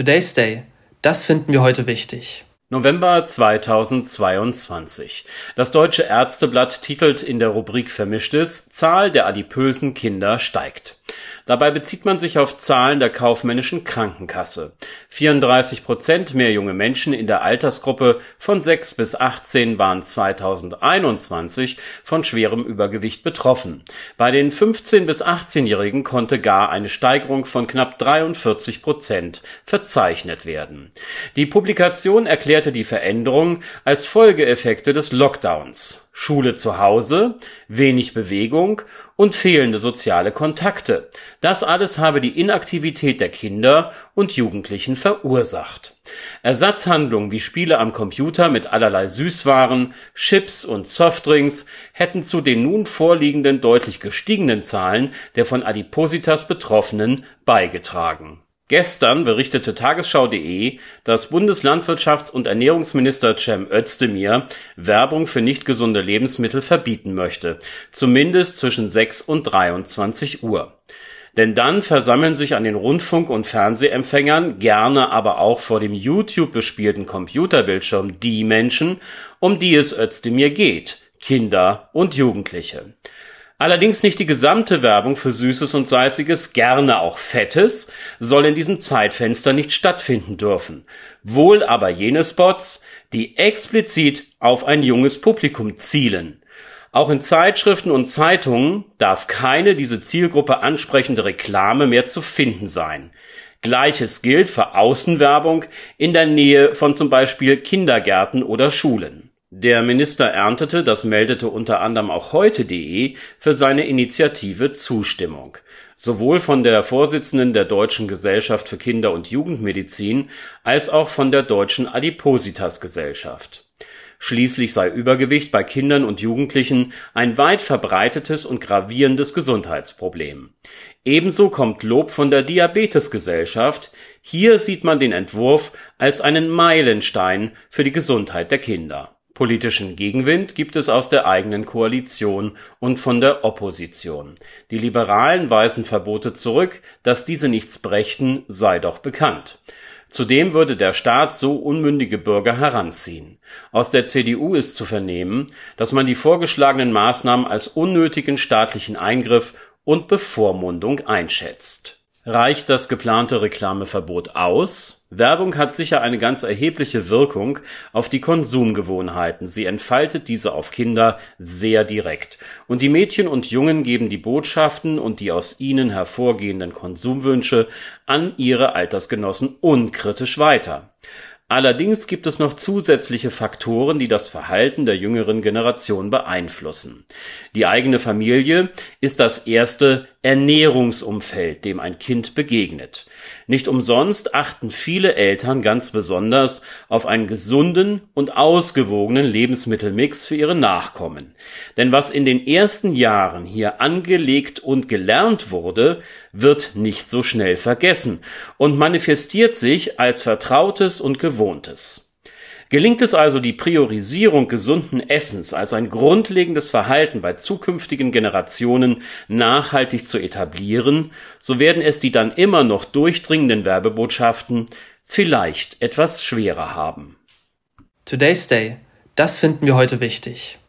Today's Day. Das finden wir heute wichtig. November 2022. Das Deutsche Ärzteblatt titelt in der Rubrik Vermischtes Zahl der adipösen Kinder steigt. Dabei bezieht man sich auf Zahlen der kaufmännischen Krankenkasse. 34 Prozent mehr junge Menschen in der Altersgruppe von 6 bis 18 waren 2021 von schwerem Übergewicht betroffen. Bei den 15 bis 18-Jährigen konnte gar eine Steigerung von knapp 43 Prozent verzeichnet werden. Die Publikation erklärte die Veränderung als Folgeeffekte des Lockdowns. Schule zu Hause, wenig Bewegung und fehlende soziale Kontakte. Das alles habe die Inaktivität der Kinder und Jugendlichen verursacht. Ersatzhandlungen wie Spiele am Computer mit allerlei Süßwaren, Chips und Softdrinks hätten zu den nun vorliegenden deutlich gestiegenen Zahlen der von Adipositas Betroffenen beigetragen Gestern berichtete Tagesschau.de, dass Bundeslandwirtschafts- und Ernährungsminister Cem Özdemir Werbung für nicht gesunde Lebensmittel verbieten möchte, zumindest zwischen 6 und 23 Uhr. Denn dann versammeln sich an den Rundfunk- und Fernsehempfängern, gerne aber auch vor dem YouTube bespielten Computerbildschirm die Menschen, um die es Özdemir geht, Kinder und Jugendliche. Allerdings nicht die gesamte Werbung für Süßes und Salziges, gerne auch Fettes, soll in diesem Zeitfenster nicht stattfinden dürfen. Wohl aber jene Spots, die explizit auf ein junges Publikum zielen. Auch in Zeitschriften und Zeitungen darf keine diese Zielgruppe ansprechende Reklame mehr zu finden sein. Gleiches gilt für Außenwerbung in der Nähe von zum Beispiel Kindergärten oder Schulen. Der Minister erntete, das meldete unter anderem auch heute.de, für seine Initiative Zustimmung. Sowohl von der Vorsitzenden der Deutschen Gesellschaft für Kinder- und Jugendmedizin als auch von der Deutschen Adipositas-Gesellschaft. Schließlich sei Übergewicht bei Kindern und Jugendlichen ein weit verbreitetes und gravierendes Gesundheitsproblem. Ebenso kommt Lob von der Diabetesgesellschaft, hier sieht man den Entwurf als einen Meilenstein für die Gesundheit der Kinder Politischen Gegenwind gibt es aus der eigenen Koalition und von der Opposition. Die Liberalen weisen Verbote zurück, dass diese nichts brächten, sei doch bekannt. Zudem würde der Staat so unmündige Bürger heranziehen. Aus der CDU ist zu vernehmen, dass man die vorgeschlagenen Maßnahmen als unnötigen staatlichen Eingriff und Bevormundung einschätzt Reicht das geplante Reklameverbot aus? Werbung hat sicher eine ganz erhebliche Wirkung auf die Konsumgewohnheiten, sie entfaltet diese auf Kinder sehr direkt, und die Mädchen und Jungen geben die Botschaften und die aus ihnen hervorgehenden Konsumwünsche an ihre Altersgenossen unkritisch weiter Allerdings gibt es noch zusätzliche Faktoren, die das Verhalten der jüngeren Generation beeinflussen. Die eigene Familie ist das erste Ernährungsumfeld, dem ein Kind begegnet. Nicht umsonst achten viele Eltern ganz besonders auf einen gesunden und ausgewogenen Lebensmittelmix für ihre Nachkommen. Denn was in den ersten Jahren hier angelegt und gelernt wurde, wird nicht so schnell vergessen und manifestiert sich als Vertrautes und Gewohntes. Gelingt es also, die Priorisierung gesunden Essens als ein grundlegendes Verhalten bei zukünftigen Generationen nachhaltig zu etablieren, so werden es die dann immer noch durchdringenden Werbebotschaften vielleicht etwas schwerer haben. Today's Day. Das finden wir heute wichtig.